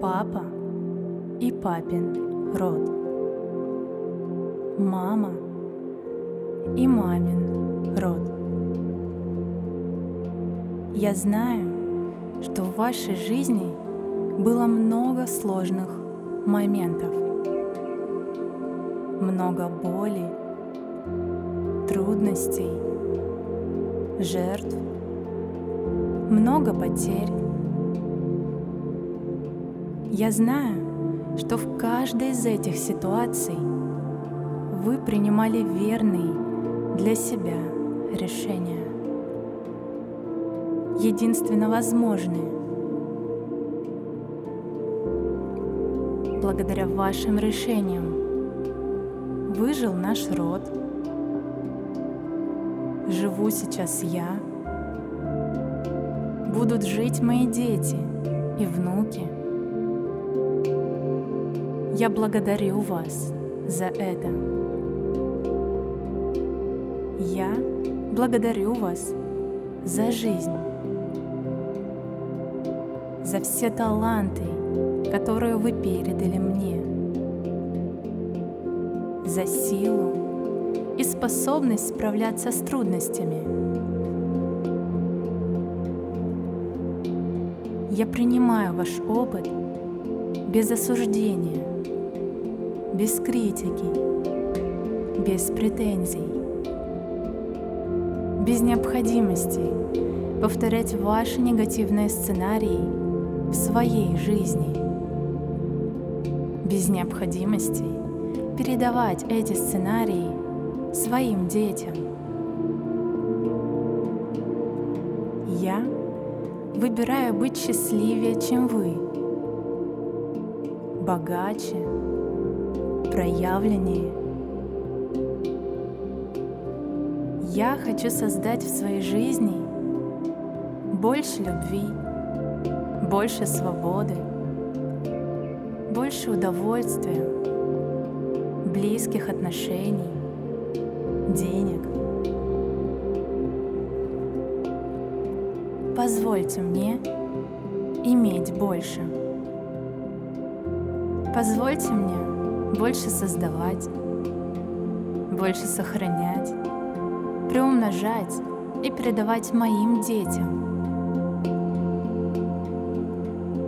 папа и папин род, мама и мамин род. Я знаю, что в вашей жизни было много сложных моментов, много боли, трудностей, жертв, много потерь. Я знаю, что в каждой из этих ситуаций вы принимали верные для себя решения, единственно возможные. Благодаря вашим решениям выжил наш род, живу сейчас я, будут жить мои дети и внуки. Я благодарю вас за это. Я благодарю вас за жизнь, за все таланты, которые вы передали мне, за силу и способность справляться с трудностями. Я принимаю ваш опыт без осуждения, без критики, без претензий, без необходимости повторять ваши негативные сценарии в своей жизни, без необходимости передавать эти сценарии своим детям. Я выбираю быть счастливее, чем вы, богаче, проявленнее. Я хочу создать в своей жизни больше любви, больше свободы, больше удовольствия, близких отношений, денег. Позвольте мне иметь больше. Позвольте мне больше создавать, больше сохранять, приумножать и передавать моим детям.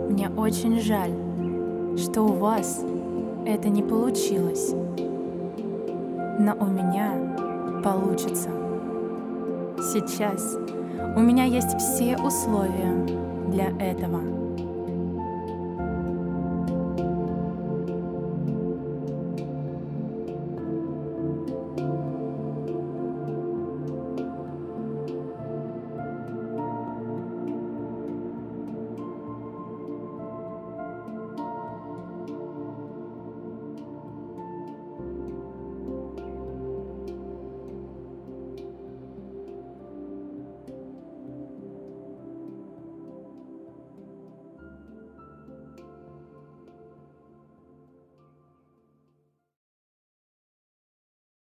Мне очень жаль, что у вас это не получилось, но у меня получится. Сейчас у меня есть все условия для этого.